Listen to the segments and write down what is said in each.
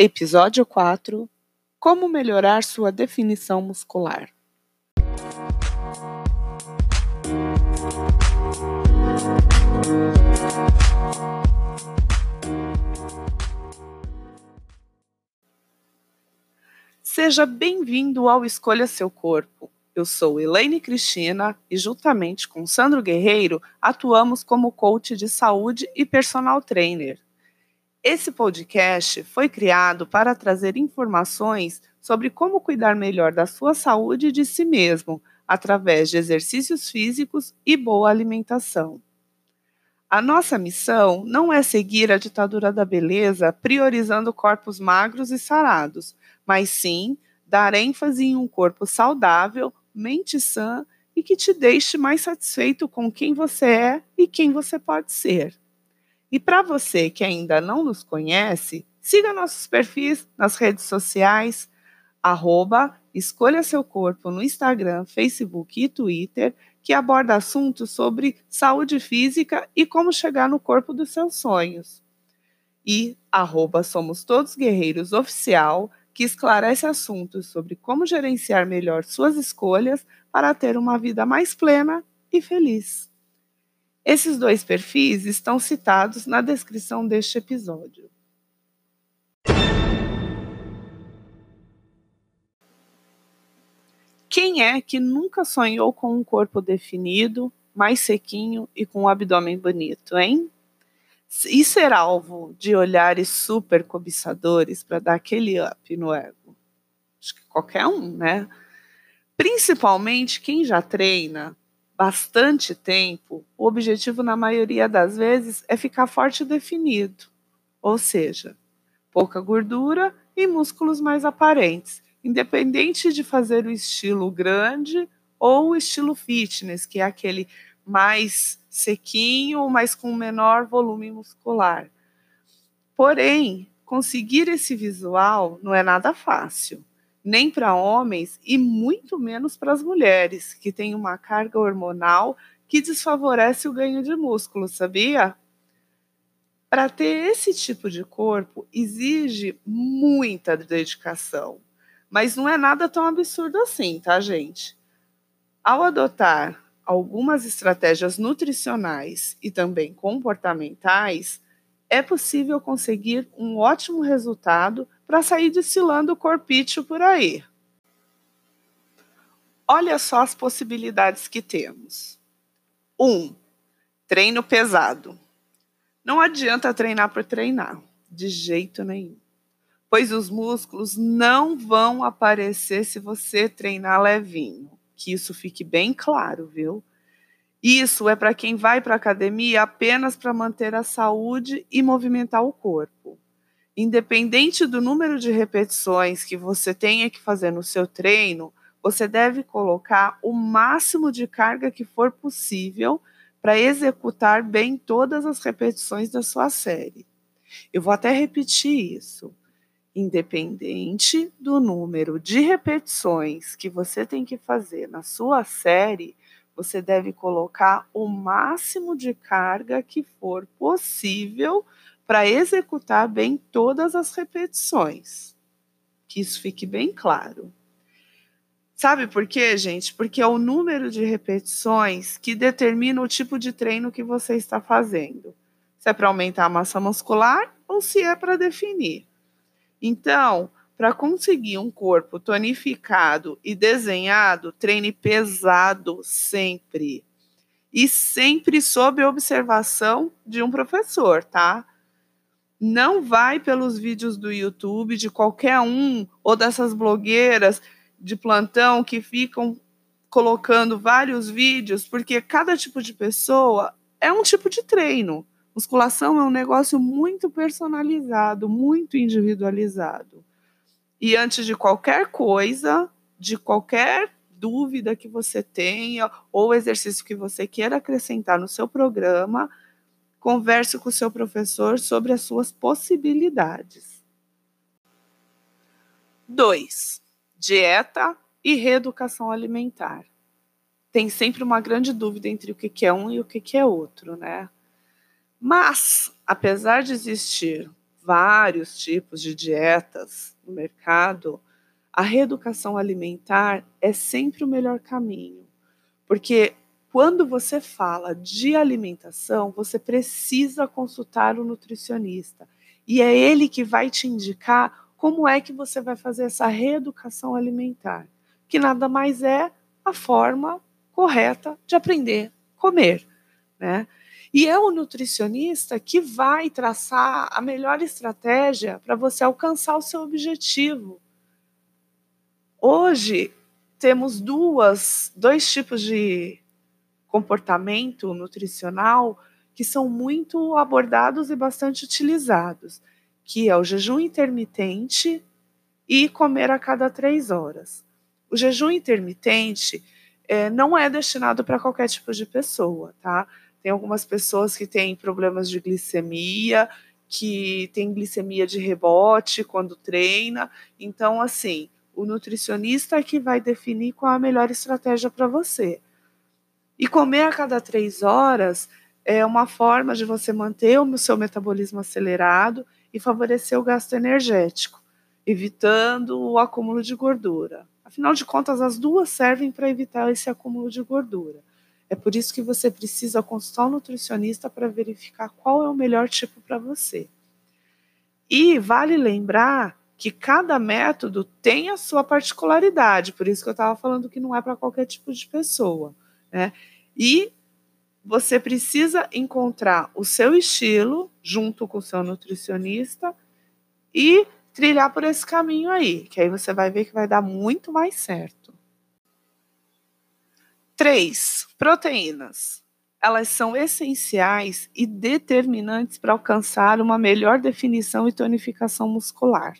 Episódio 4 Como melhorar sua definição muscular. Seja bem-vindo ao Escolha Seu Corpo. Eu sou Elaine Cristina e, juntamente com Sandro Guerreiro, atuamos como coach de saúde e personal trainer. Esse podcast foi criado para trazer informações sobre como cuidar melhor da sua saúde e de si mesmo, através de exercícios físicos e boa alimentação. A nossa missão não é seguir a ditadura da beleza priorizando corpos magros e sarados, mas sim dar ênfase em um corpo saudável, mente sã e que te deixe mais satisfeito com quem você é e quem você pode ser. E para você que ainda não nos conhece, siga nossos perfis nas redes sociais, arroba Escolha Seu Corpo no Instagram, Facebook e Twitter, que aborda assuntos sobre saúde física e como chegar no corpo dos seus sonhos. E arroba Somos Todos Guerreiros Oficial, que esclarece assuntos sobre como gerenciar melhor suas escolhas para ter uma vida mais plena e feliz. Esses dois perfis estão citados na descrição deste episódio. Quem é que nunca sonhou com um corpo definido, mais sequinho e com um abdômen bonito, hein? E ser alvo de olhares super cobiçadores para dar aquele up no ego? Acho que qualquer um, né? Principalmente quem já treina bastante tempo, o objetivo, na maioria das vezes, é ficar forte e definido, ou seja, pouca gordura e músculos mais aparentes, independente de fazer o estilo grande ou o estilo fitness, que é aquele mais sequinho, mas com menor volume muscular. Porém, conseguir esse visual não é nada fácil nem para homens e muito menos para as mulheres, que têm uma carga hormonal que desfavorece o ganho de músculo, sabia? Para ter esse tipo de corpo exige muita dedicação, mas não é nada tão absurdo assim, tá, gente? Ao adotar algumas estratégias nutricionais e também comportamentais, é possível conseguir um ótimo resultado para sair desfilando o corpício por aí. Olha só as possibilidades que temos. 1. Um, treino pesado. Não adianta treinar por treinar, de jeito nenhum. Pois os músculos não vão aparecer se você treinar levinho. Que isso fique bem claro, viu? Isso é para quem vai para a academia apenas para manter a saúde e movimentar o corpo independente do número de repetições que você tenha que fazer no seu treino, você deve colocar o máximo de carga que for possível para executar bem todas as repetições da sua série. Eu vou até repetir isso. Independente do número de repetições que você tem que fazer na sua série, você deve colocar o máximo de carga que for possível para executar bem todas as repetições. Que isso fique bem claro. Sabe por quê, gente? Porque é o número de repetições que determina o tipo de treino que você está fazendo. Se é para aumentar a massa muscular ou se é para definir. Então, para conseguir um corpo tonificado e desenhado, treine pesado sempre. E sempre sob observação de um professor, tá? Não vai pelos vídeos do YouTube de qualquer um ou dessas blogueiras de plantão que ficam colocando vários vídeos, porque cada tipo de pessoa é um tipo de treino. Musculação é um negócio muito personalizado, muito individualizado. E antes de qualquer coisa, de qualquer dúvida que você tenha ou exercício que você queira acrescentar no seu programa, Converse com o seu professor sobre as suas possibilidades. 2. Dieta e reeducação alimentar. Tem sempre uma grande dúvida entre o que é um e o que é outro, né? Mas, apesar de existir vários tipos de dietas no mercado, a reeducação alimentar é sempre o melhor caminho, porque quando você fala de alimentação, você precisa consultar o nutricionista e é ele que vai te indicar como é que você vai fazer essa reeducação alimentar, que nada mais é a forma correta de aprender a comer, né? E é o nutricionista que vai traçar a melhor estratégia para você alcançar o seu objetivo. Hoje temos duas, dois tipos de comportamento nutricional que são muito abordados e bastante utilizados, que é o jejum intermitente e comer a cada três horas. O jejum intermitente é, não é destinado para qualquer tipo de pessoa, tá? Tem algumas pessoas que têm problemas de glicemia, que tem glicemia de rebote quando treina. Então, assim, o nutricionista é que vai definir qual a melhor estratégia para você. E comer a cada três horas é uma forma de você manter o seu metabolismo acelerado e favorecer o gasto energético, evitando o acúmulo de gordura. Afinal de contas, as duas servem para evitar esse acúmulo de gordura. É por isso que você precisa consultar um nutricionista para verificar qual é o melhor tipo para você. E vale lembrar que cada método tem a sua particularidade, por isso que eu estava falando que não é para qualquer tipo de pessoa. Né? E você precisa encontrar o seu estilo junto com o seu nutricionista e trilhar por esse caminho aí, que aí você vai ver que vai dar muito mais certo. 3. Proteínas. Elas são essenciais e determinantes para alcançar uma melhor definição e tonificação muscular.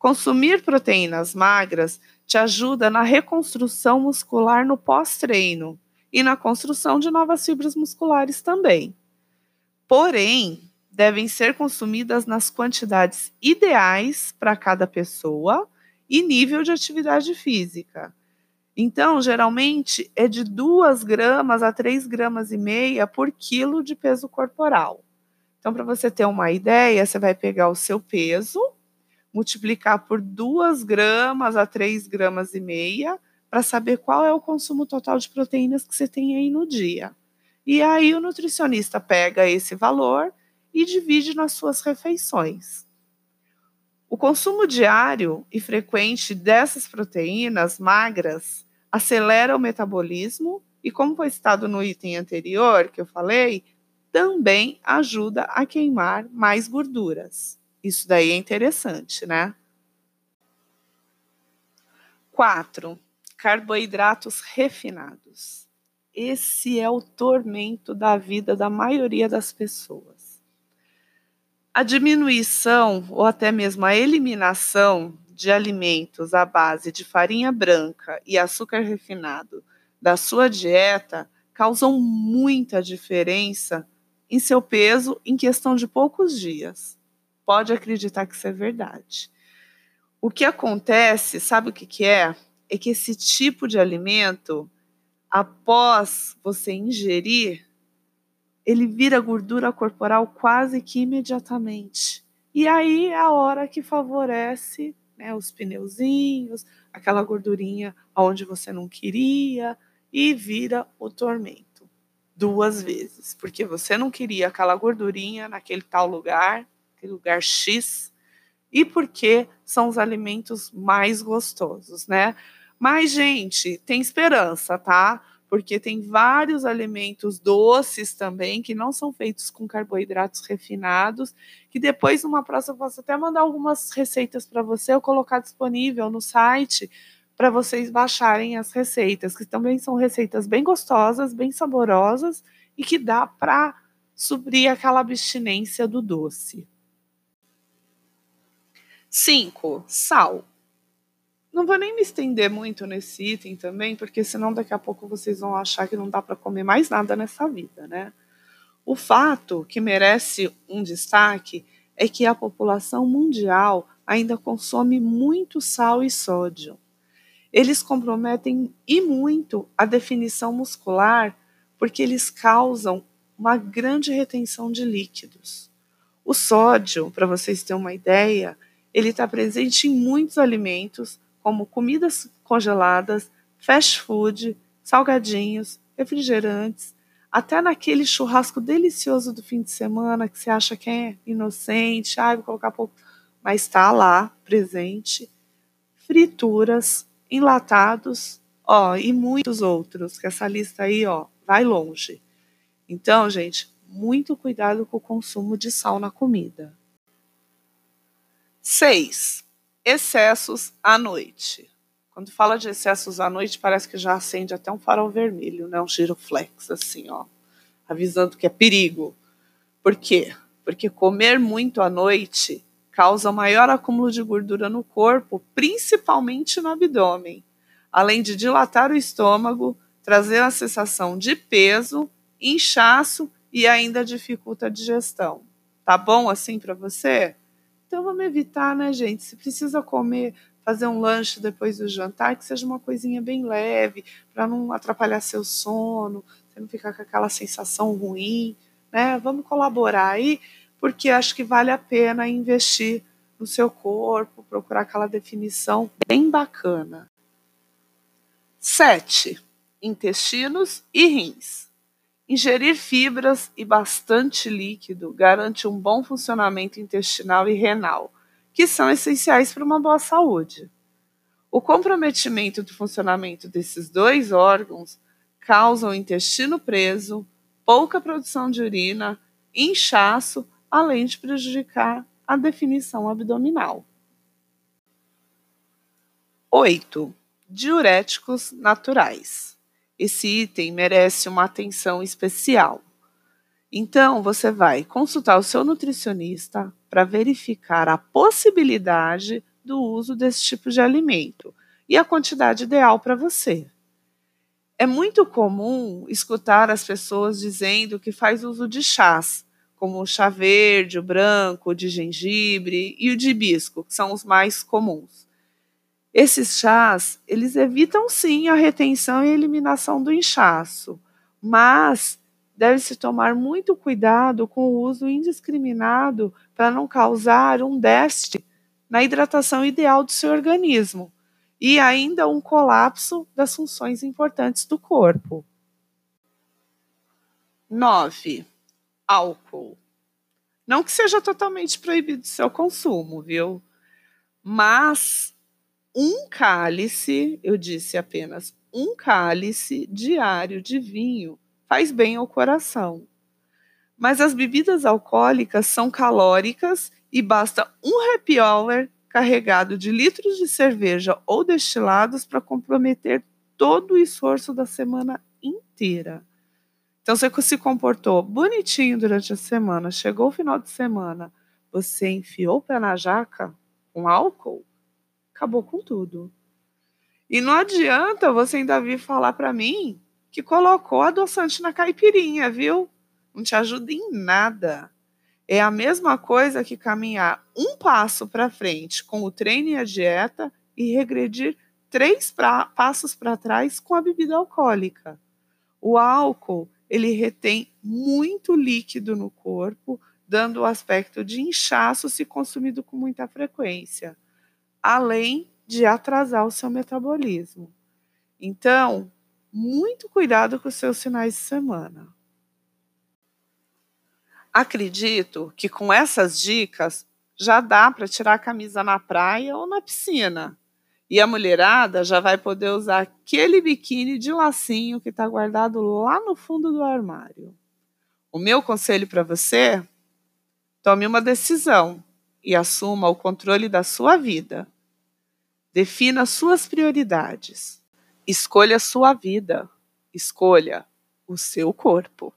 Consumir proteínas magras te ajuda na reconstrução muscular no pós-treino e na construção de novas fibras musculares também. Porém, devem ser consumidas nas quantidades ideais para cada pessoa e nível de atividade física. Então, geralmente é de 2 gramas a 3 gramas e meia por quilo de peso corporal. Então, para você ter uma ideia, você vai pegar o seu peso multiplicar por 2 gramas a 3 gramas e meia para saber qual é o consumo total de proteínas que você tem aí no dia. E aí o nutricionista pega esse valor e divide nas suas refeições. O consumo diário e frequente dessas proteínas magras acelera o metabolismo e, como foi citado no item anterior que eu falei, também ajuda a queimar mais gorduras. Isso daí é interessante, né? 4. Carboidratos refinados. Esse é o tormento da vida da maioria das pessoas. A diminuição ou até mesmo a eliminação de alimentos à base de farinha branca e açúcar refinado da sua dieta causam muita diferença em seu peso em questão de poucos dias pode acreditar que isso é verdade. O que acontece, sabe o que, que é? É que esse tipo de alimento, após você ingerir, ele vira gordura corporal quase que imediatamente. E aí é a hora que favorece né, os pneuzinhos, aquela gordurinha onde você não queria, e vira o tormento duas vezes, porque você não queria aquela gordurinha naquele tal lugar, aquele lugar X, e porque são os alimentos mais gostosos, né? Mas, gente, tem esperança, tá? Porque tem vários alimentos doces também que não são feitos com carboidratos refinados, que depois, numa próxima, eu posso até mandar algumas receitas para você ou colocar disponível no site para vocês baixarem as receitas, que também são receitas bem gostosas, bem saborosas e que dá para suprir aquela abstinência do doce. 5. Sal. Não vou nem me estender muito nesse item também, porque senão daqui a pouco vocês vão achar que não dá para comer mais nada nessa vida, né? O fato que merece um destaque é que a população mundial ainda consome muito sal e sódio. Eles comprometem e muito a definição muscular porque eles causam uma grande retenção de líquidos. O sódio, para vocês terem uma ideia, ele está presente em muitos alimentos, como comidas congeladas, fast food, salgadinhos, refrigerantes, até naquele churrasco delicioso do fim de semana que você acha que é inocente, ah, vou colocar pouco, mas está lá presente. Frituras, enlatados, ó, e muitos outros, que essa lista aí, ó, vai longe. Então, gente, muito cuidado com o consumo de sal na comida. 6. Excessos à noite. Quando fala de excessos à noite, parece que já acende até um farol vermelho, né? Um giroflex, assim, ó, avisando que é perigo. Por quê? Porque comer muito à noite causa maior acúmulo de gordura no corpo, principalmente no abdômen, além de dilatar o estômago, trazer a sensação de peso, inchaço e ainda dificulta a digestão. Tá bom assim para você? Então vamos evitar, né, gente? Se precisa comer fazer um lanche depois do jantar que seja uma coisinha bem leve, para não atrapalhar seu sono, você não ficar com aquela sensação ruim, né? Vamos colaborar aí, porque acho que vale a pena investir no seu corpo, procurar aquela definição bem bacana. 7. Intestinos e rins. Ingerir fibras e bastante líquido garante um bom funcionamento intestinal e renal que são essenciais para uma boa saúde. O comprometimento do funcionamento desses dois órgãos causa o intestino preso, pouca produção de urina, inchaço, além de prejudicar a definição abdominal. 8. Diuréticos naturais. Esse item merece uma atenção especial. Então, você vai consultar o seu nutricionista para verificar a possibilidade do uso desse tipo de alimento e a quantidade ideal para você. É muito comum escutar as pessoas dizendo que faz uso de chás, como o chá verde, o branco, o de gengibre e o de hibisco, que são os mais comuns. Esses chás, eles evitam sim a retenção e eliminação do inchaço, mas deve-se tomar muito cuidado com o uso indiscriminado para não causar um déficit na hidratação ideal do seu organismo e ainda um colapso das funções importantes do corpo. 9. Álcool. Não que seja totalmente proibido seu consumo, viu? Mas um cálice, eu disse apenas um cálice diário de vinho faz bem ao coração. Mas as bebidas alcoólicas são calóricas e basta um happy hour carregado de litros de cerveja ou destilados para comprometer todo o esforço da semana inteira. Então você se comportou bonitinho durante a semana, chegou o final de semana, você enfiou o pé na jaca com álcool, acabou com tudo. E não adianta você ainda vir falar para mim que colocou adoçante na caipirinha, viu? Não te ajuda em nada. É a mesma coisa que caminhar um passo para frente com o treino e a dieta e regredir três pra, passos para trás com a bebida alcoólica. O álcool ele retém muito líquido no corpo, dando o aspecto de inchaço se consumido com muita frequência, além de atrasar o seu metabolismo. Então, muito cuidado com os seus finais de semana. Acredito que com essas dicas já dá para tirar a camisa na praia ou na piscina. E a mulherada já vai poder usar aquele biquíni de lacinho que está guardado lá no fundo do armário. O meu conselho para você: tome uma decisão e assuma o controle da sua vida. Defina suas prioridades. Escolha sua vida. Escolha o seu corpo.